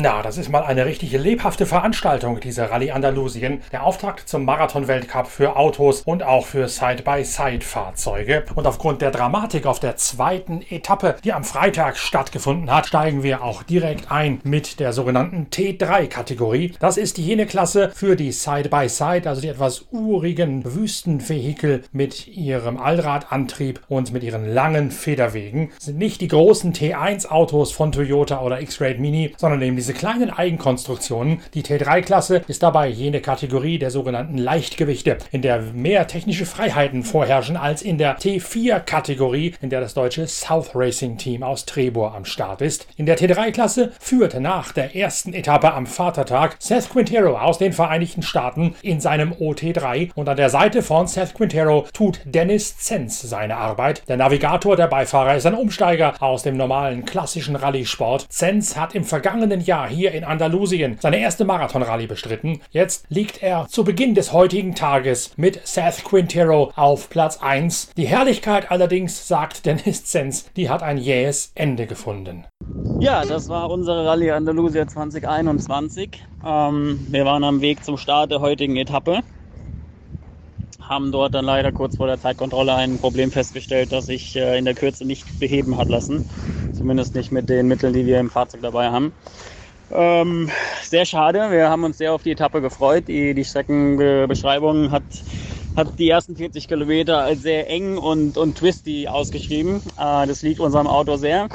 Na, das ist mal eine richtig lebhafte Veranstaltung, diese Rallye Andalusien. Der Auftakt zum Marathon-Weltcup für Autos und auch für Side-by-Side-Fahrzeuge. Und aufgrund der Dramatik auf der zweiten Etappe, die am Freitag stattgefunden hat, steigen wir auch direkt ein mit der sogenannten T3-Kategorie. Das ist jene Klasse für die Side-by-Side, also die etwas urigen Wüstenvehikel mit ihrem Allradantrieb und mit ihren langen Federwegen. Das sind nicht die großen T1-Autos von Toyota oder X-Ray Mini, sondern eben diese kleinen Eigenkonstruktionen. Die T3-Klasse ist dabei jene Kategorie der sogenannten Leichtgewichte, in der mehr technische Freiheiten vorherrschen als in der T4-Kategorie, in der das deutsche South Racing Team aus Trebur am Start ist. In der T3-Klasse führt nach der ersten Etappe am Vatertag Seth Quintero aus den Vereinigten Staaten in seinem OT3 und an der Seite von Seth Quintero tut Dennis Zenz seine Arbeit. Der Navigator, der Beifahrer, ist ein Umsteiger aus dem normalen klassischen Rallye-Sport. Zenz hat im vergangenen Jahr hier in Andalusien seine erste Marathon-Rallye bestritten. Jetzt liegt er zu Beginn des heutigen Tages mit Seth Quintero auf Platz 1. Die Herrlichkeit allerdings, sagt Dennis Zenz, die hat ein jähes Ende gefunden. Ja, das war unsere Rallye Andalusia 2021. Ähm, wir waren am Weg zum Start der heutigen Etappe. Haben dort dann leider kurz vor der Zeitkontrolle ein Problem festgestellt, das sich äh, in der Kürze nicht beheben hat lassen. Zumindest nicht mit den Mitteln, die wir im Fahrzeug dabei haben. Ähm, sehr schade. Wir haben uns sehr auf die Etappe gefreut. Die, die Streckenbeschreibung hat, hat die ersten 40 Kilometer als sehr eng und, und twisty ausgeschrieben. Äh, das liegt unserem Auto sehr.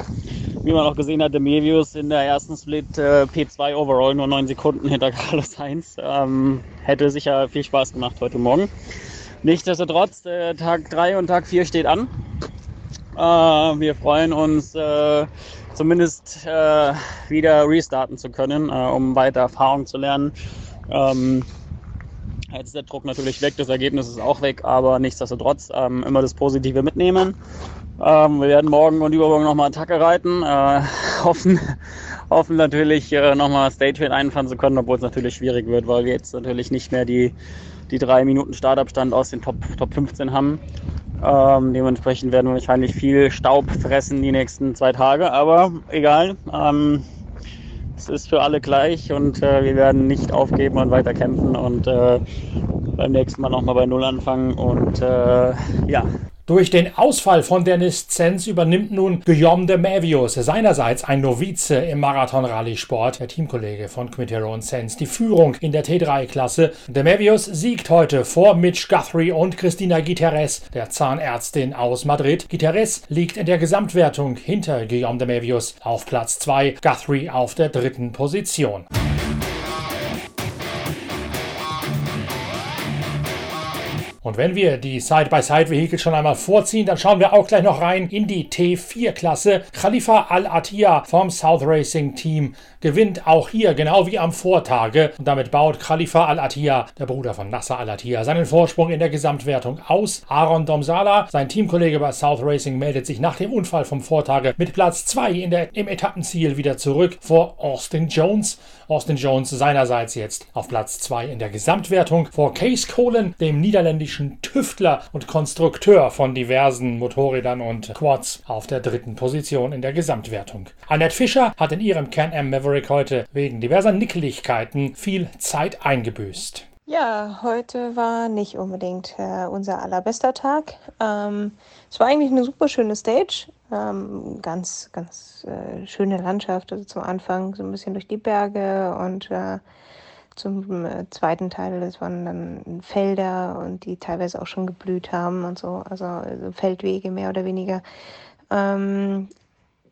Wie man auch gesehen hat, Mevius in der ersten Split äh, P2 Overall nur 9 Sekunden hinter Carlos Sainz. Ähm, hätte sicher viel Spaß gemacht heute Morgen. Nichtsdestotrotz, äh, Tag 3 und Tag 4 steht an. Äh, wir freuen uns äh, zumindest äh, wieder restarten zu können, äh, um weiter Erfahrung zu lernen. Ähm, jetzt ist der Druck natürlich weg, das Ergebnis ist auch weg, aber nichtsdestotrotz ähm, immer das Positive mitnehmen. Ähm, wir werden morgen und übermorgen nochmal Attacke reiten, äh, hoffen, hoffen natürlich äh, nochmal Stage einfahren zu können, obwohl es natürlich schwierig wird, weil wir jetzt natürlich nicht mehr die, die drei Minuten Startabstand aus den Top, Top 15 haben. Ähm, dementsprechend werden wir wahrscheinlich viel Staub fressen die nächsten zwei Tage, aber egal. Ähm, es ist für alle gleich und äh, wir werden nicht aufgeben und weiter kämpfen und äh, beim nächsten Mal nochmal bei Null anfangen und äh, ja, durch den Ausfall von Dennis Zenz übernimmt nun Guillaume de Mavius, seinerseits ein Novize im Marathon-Rallye-Sport, der Teamkollege von Quintero und Zenz, die Führung in der T3-Klasse. De Mavius siegt heute vor Mitch Guthrie und Christina Guterres, der Zahnärztin aus Madrid. Guterres liegt in der Gesamtwertung hinter Guillaume de Mavius auf Platz 2, Guthrie auf der dritten Position. Und wenn wir die Side-by-Side-Vehikel schon einmal vorziehen, dann schauen wir auch gleich noch rein in die T4-Klasse. Khalifa Al-Attiyah vom South Racing Team gewinnt auch hier, genau wie am Vortage. Und damit baut Khalifa Al-Attiyah, der Bruder von Nasser Al-Attiyah, seinen Vorsprung in der Gesamtwertung aus. Aaron Domsala, sein Teamkollege bei South Racing, meldet sich nach dem Unfall vom Vortage mit Platz 2 im Etappenziel wieder zurück vor Austin Jones. Austin Jones seinerseits jetzt auf Platz 2 in der Gesamtwertung vor Case Colen, dem niederländischen Tüftler und Konstrukteur von diversen Motorrädern und Quads auf der dritten Position in der Gesamtwertung. Annette Fischer hat in ihrem Can-Am Maverick heute wegen diverser Nickeligkeiten viel Zeit eingebüßt. Ja, heute war nicht unbedingt äh, unser allerbester Tag. Ähm, es war eigentlich eine super schöne Stage. Ähm, ganz, ganz äh, schöne Landschaft. Also zum Anfang so ein bisschen durch die Berge und äh, zum äh, zweiten Teil, das waren dann Felder und die teilweise auch schon geblüht haben und so, also, also Feldwege mehr oder weniger. Ähm,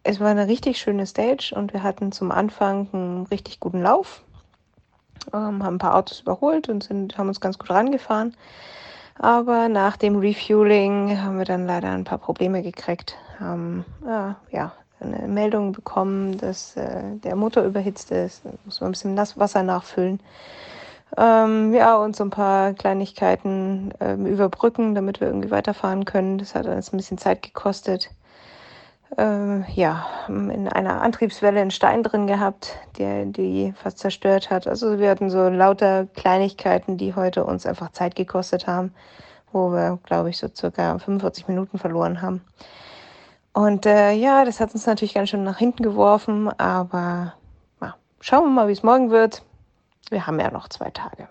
es war eine richtig schöne Stage und wir hatten zum Anfang einen richtig guten Lauf, ähm, haben ein paar Autos überholt und sind, haben uns ganz gut rangefahren. Aber nach dem Refueling haben wir dann leider ein paar Probleme gekriegt. Haben äh, ja, eine Meldung bekommen, dass äh, der Motor überhitzt ist. Da muss man ein bisschen Nasswasser nachfüllen. Ähm, ja, und so ein paar Kleinigkeiten ähm, überbrücken, damit wir irgendwie weiterfahren können. Das hat uns ein bisschen Zeit gekostet äh, ja, in einer Antriebswelle einen Stein drin gehabt, der die fast zerstört hat. Also wir hatten so lauter Kleinigkeiten, die heute uns einfach Zeit gekostet haben, wo wir, glaube ich, so circa 45 Minuten verloren haben. Und äh, ja, das hat uns natürlich ganz schön nach hinten geworfen, aber ja, schauen wir mal, wie es morgen wird. Wir haben ja noch zwei Tage.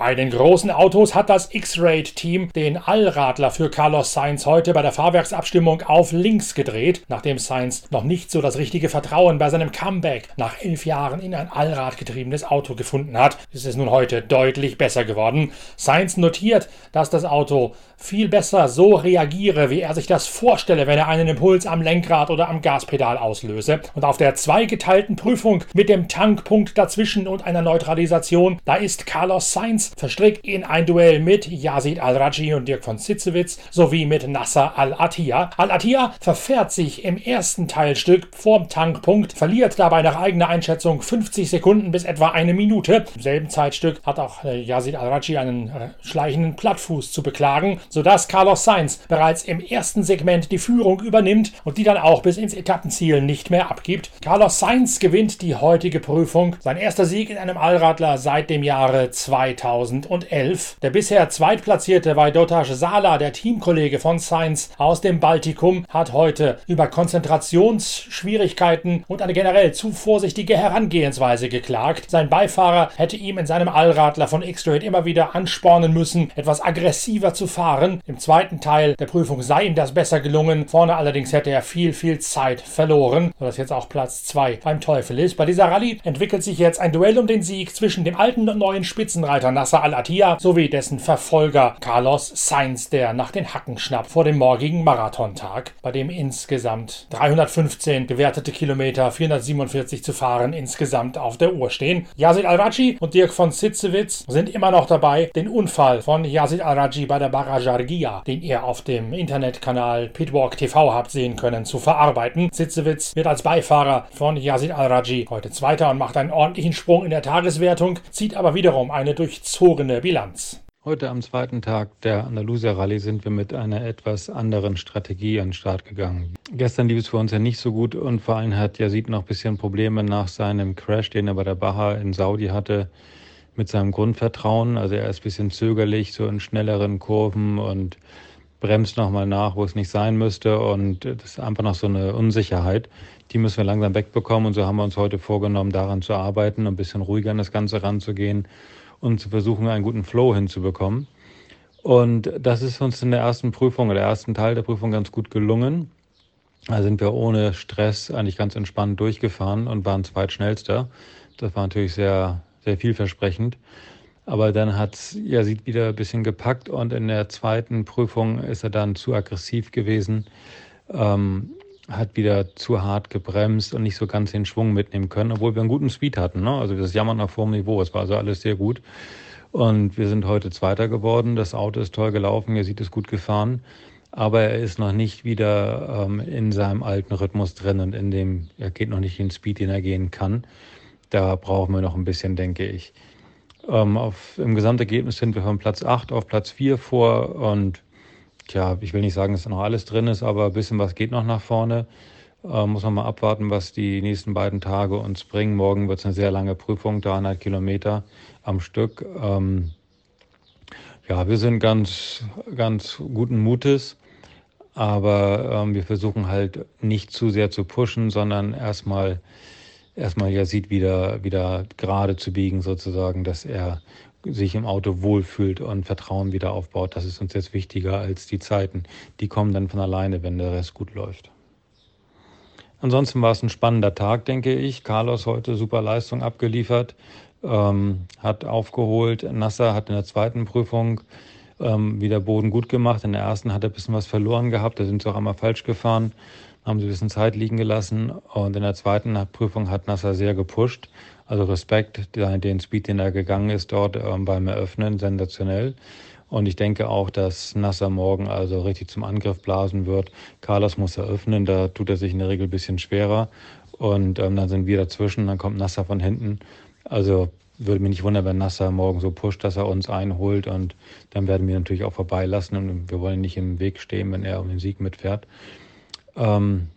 Bei den großen Autos hat das X-Raid-Team den Allradler für Carlos Sainz heute bei der Fahrwerksabstimmung auf links gedreht, nachdem Sainz noch nicht so das richtige Vertrauen bei seinem Comeback nach elf Jahren in ein Allradgetriebenes Auto gefunden hat. Es ist nun heute deutlich besser geworden. Sainz notiert, dass das Auto viel besser so reagiere, wie er sich das vorstelle, wenn er einen Impuls am Lenkrad oder am Gaspedal auslöse. Und auf der zweigeteilten Prüfung mit dem Tankpunkt dazwischen und einer Neutralisation, da ist Carlos Sainz verstrickt in ein Duell mit Yazid Al-Raji und Dirk von Sitzewitz sowie mit Nasser Al-Attiyah. Al-Attiyah verfährt sich im ersten Teilstück vorm Tankpunkt, verliert dabei nach eigener Einschätzung 50 Sekunden bis etwa eine Minute. Im selben Zeitstück hat auch äh, Yazid Al-Raji einen äh, schleichenden Plattfuß zu beklagen, sodass Carlos Sainz bereits im ersten Segment die Führung übernimmt und die dann auch bis ins Etappenziel nicht mehr abgibt. Carlos Sainz gewinnt die heutige Prüfung, sein erster Sieg in einem Allradler seit dem Jahre 2000. 2011. Der bisher zweitplatzierte Vaidotas Sala, der Teamkollege von Sainz aus dem Baltikum, hat heute über Konzentrationsschwierigkeiten und eine generell zu vorsichtige Herangehensweise geklagt. Sein Beifahrer hätte ihm in seinem Allradler von X-Straight immer wieder anspornen müssen, etwas aggressiver zu fahren. Im zweiten Teil der Prüfung sei ihm das besser gelungen. Vorne allerdings hätte er viel, viel Zeit verloren, sodass jetzt auch Platz 2 beim Teufel ist. Bei dieser Rallye entwickelt sich jetzt ein Duell um den Sieg zwischen dem alten und neuen Spitzenreiter Nasser Al-Attiyah sowie dessen Verfolger Carlos Sainz, der nach den Hacken schnappt vor dem morgigen Marathontag, bei dem insgesamt 315 gewertete Kilometer, 447 zu fahren insgesamt auf der Uhr stehen. Yazid Al-Raji und Dirk von Sitzewitz sind immer noch dabei, den Unfall von Yazid Al-Raji bei der Barajargia, den ihr auf dem Internetkanal Pitwalk TV habt sehen können, zu verarbeiten. Sitzewitz wird als Beifahrer von Yazid Al-Raji heute Zweiter und macht einen ordentlichen Sprung in der Tageswertung, zieht aber wiederum eine durch durchzogene Bilanz. Heute am zweiten Tag der Andalusia Rallye sind wir mit einer etwas anderen Strategie an den Start gegangen. Gestern lief es für uns ja nicht so gut und vor allem hat Yazid noch ein bisschen Probleme nach seinem Crash, den er bei der Baha in Saudi hatte, mit seinem Grundvertrauen. Also er ist ein bisschen zögerlich, so in schnelleren Kurven und bremst nochmal nach, wo es nicht sein müsste. Und das ist einfach noch so eine Unsicherheit. Die müssen wir langsam wegbekommen. Und so haben wir uns heute vorgenommen, daran zu arbeiten, ein bisschen ruhiger an das Ganze ranzugehen und zu versuchen, einen guten Flow hinzubekommen. Und das ist uns in der ersten Prüfung, oder ersten Teil der Prüfung ganz gut gelungen. Da sind wir ohne Stress eigentlich ganz entspannt durchgefahren und waren zweitschnellster. Das war natürlich sehr, sehr vielversprechend. Aber dann hat ja sieht wieder ein bisschen gepackt und in der zweiten Prüfung ist er dann zu aggressiv gewesen. Ähm, hat wieder zu hart gebremst und nicht so ganz den Schwung mitnehmen können, obwohl wir einen guten Speed hatten. Ne? Also das Jammern auf hohem Niveau. Es war also alles sehr gut. Und wir sind heute Zweiter geworden. Das Auto ist toll gelaufen. Er sieht es gut gefahren. Aber er ist noch nicht wieder ähm, in seinem alten Rhythmus drin und in dem, er geht noch nicht den Speed, den er gehen kann. Da brauchen wir noch ein bisschen, denke ich. Ähm, auf, Im Gesamtergebnis sind wir von Platz 8 auf Platz 4 vor und Tja, ich will nicht sagen, dass da noch alles drin ist, aber ein bisschen was geht noch nach vorne. Äh, muss man mal abwarten, was die nächsten beiden Tage uns bringen. Morgen wird es eine sehr lange Prüfung, 300 Kilometer am Stück. Ähm, ja, wir sind ganz, ganz guten Mutes, aber ähm, wir versuchen halt nicht zu sehr zu pushen, sondern erstmal erstmal ja sieht wieder wieder gerade zu biegen sozusagen, dass er sich im Auto wohlfühlt und Vertrauen wieder aufbaut. Das ist uns jetzt wichtiger als die Zeiten. Die kommen dann von alleine, wenn der Rest gut läuft. Ansonsten war es ein spannender Tag, denke ich. Carlos heute super Leistung abgeliefert, ähm, hat aufgeholt. Nasser hat in der zweiten Prüfung ähm, wieder Boden gut gemacht. In der ersten hat er ein bisschen was verloren gehabt. Da sind sie auch einmal falsch gefahren, haben sie ein bisschen Zeit liegen gelassen. Und in der zweiten Prüfung hat Nasser sehr gepusht. Also Respekt, den Speed, den er gegangen ist dort ähm, beim Eröffnen, sensationell. Und ich denke auch, dass Nasser morgen also richtig zum Angriff blasen wird. Carlos muss eröffnen, da tut er sich in der Regel ein bisschen schwerer. Und ähm, dann sind wir dazwischen, dann kommt Nasser von hinten. Also würde mich nicht wundern, wenn Nasser morgen so pusht, dass er uns einholt. Und dann werden wir natürlich auch vorbeilassen. Und wir wollen nicht im Weg stehen, wenn er um den Sieg mitfährt. Ähm,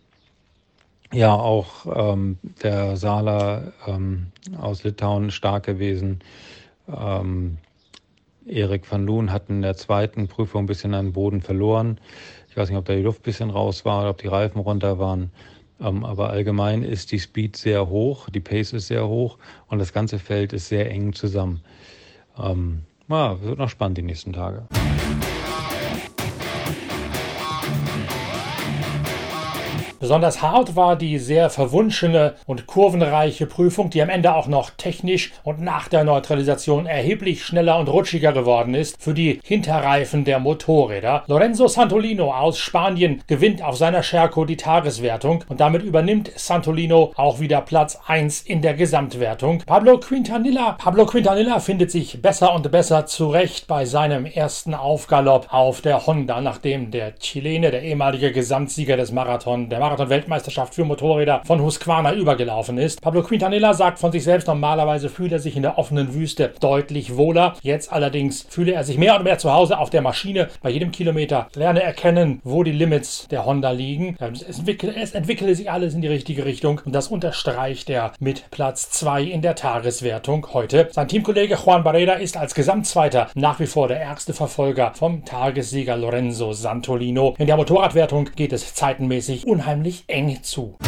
ja, auch ähm, der Sala ähm, aus Litauen stark gewesen. Ähm, Erik van Loon hat in der zweiten Prüfung ein bisschen an Boden verloren. Ich weiß nicht, ob da die Luft ein bisschen raus war oder ob die Reifen runter waren. Ähm, aber allgemein ist die Speed sehr hoch, die Pace ist sehr hoch und das ganze Feld ist sehr eng zusammen. Ähm, ja, wird noch spannend die nächsten Tage. Besonders hart war die sehr verwunschene und kurvenreiche Prüfung, die am Ende auch noch technisch und nach der Neutralisation erheblich schneller und rutschiger geworden ist für die Hinterreifen der Motorräder. Lorenzo Santolino aus Spanien gewinnt auf seiner Scherco die Tageswertung und damit übernimmt Santolino auch wieder Platz 1 in der Gesamtwertung. Pablo Quintanilla, Pablo Quintanilla findet sich besser und besser zurecht bei seinem ersten Aufgalopp auf der Honda, nachdem der Chilene, der ehemalige Gesamtsieger des Marathon, der Marathon Marathon-Weltmeisterschaft für Motorräder von Husqvarna übergelaufen ist. Pablo Quintanilla sagt von sich selbst, normalerweise fühle er sich in der offenen Wüste deutlich wohler. Jetzt allerdings fühle er sich mehr und mehr zu Hause auf der Maschine. Bei jedem Kilometer lerne erkennen, wo die Limits der Honda liegen. Es, entwickle, es entwickele sich alles in die richtige Richtung und das unterstreicht er mit Platz 2 in der Tageswertung heute. Sein Teamkollege Juan Barrera ist als Gesamtzweiter nach wie vor der erste Verfolger vom Tagessieger Lorenzo Santolino. In der Motorradwertung geht es zeitenmäßig unheimlich unheimlich eng zu.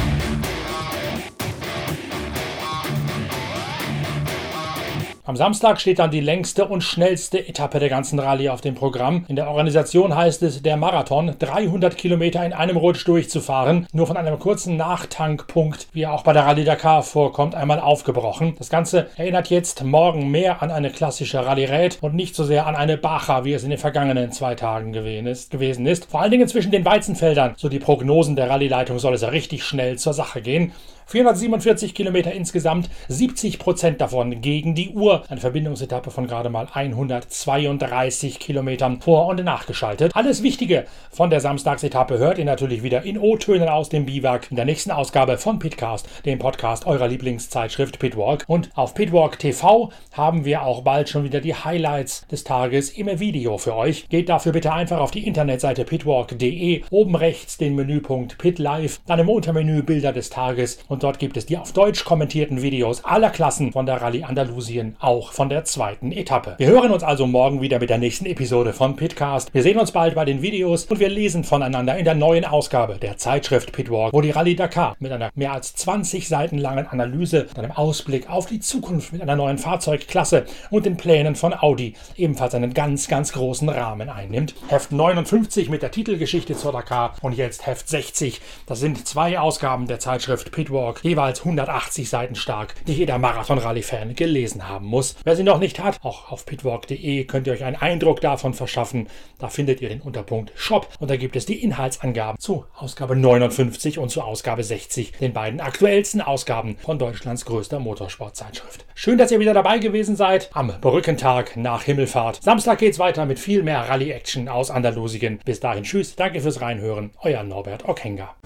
Am Samstag steht dann die längste und schnellste Etappe der ganzen Rallye auf dem Programm. In der Organisation heißt es, der Marathon 300 Kilometer in einem Rutsch durchzufahren, nur von einem kurzen Nachtankpunkt, wie er auch bei der Rallye Dakar vorkommt, einmal aufgebrochen. Das Ganze erinnert jetzt morgen mehr an eine klassische Rallye-Rät und nicht so sehr an eine Bacha, wie es in den vergangenen zwei Tagen gewesen ist. Vor allen Dingen zwischen den Weizenfeldern, so die Prognosen der Rallye-Leitung, soll es richtig schnell zur Sache gehen. 447 Kilometer insgesamt, 70 Prozent davon gegen die Uhr. Eine Verbindungsetappe von gerade mal 132 Kilometern vor- und nachgeschaltet. Alles Wichtige von der Samstagsetappe hört ihr natürlich wieder in O-Tönen aus dem Biwak in der nächsten Ausgabe von Pitcast, dem Podcast eurer Lieblingszeitschrift Pitwalk. Und auf Pitwalk TV haben wir auch bald schon wieder die Highlights des Tages im Video für euch. Geht dafür bitte einfach auf die Internetseite pitwalk.de, oben rechts den Menüpunkt Pit Live, dann im Untermenü Bilder des Tages und und dort gibt es die auf Deutsch kommentierten Videos aller Klassen von der Rallye Andalusien, auch von der zweiten Etappe. Wir hören uns also morgen wieder mit der nächsten Episode von Pitcast. Wir sehen uns bald bei den Videos und wir lesen voneinander in der neuen Ausgabe der Zeitschrift Pitwalk, wo die Rallye Dakar mit einer mehr als 20 Seiten langen Analyse, einem Ausblick auf die Zukunft mit einer neuen Fahrzeugklasse und den Plänen von Audi ebenfalls einen ganz, ganz großen Rahmen einnimmt. Heft 59 mit der Titelgeschichte zur Dakar und jetzt Heft 60. Das sind zwei Ausgaben der Zeitschrift Pitwalk York, jeweils 180 Seiten stark, die jeder Marathon-Rallye-Fan gelesen haben muss. Wer sie noch nicht hat, auch auf pitwalk.de könnt ihr euch einen Eindruck davon verschaffen. Da findet ihr den Unterpunkt Shop und da gibt es die Inhaltsangaben zu Ausgabe 59 und zu Ausgabe 60, den beiden aktuellsten Ausgaben von Deutschlands größter Motorsportzeitschrift. Schön, dass ihr wieder dabei gewesen seid am Brückentag nach Himmelfahrt. Samstag geht's weiter mit viel mehr Rallye-Action aus Andalusien. Bis dahin, tschüss, danke fürs Reinhören, euer Norbert Okenga.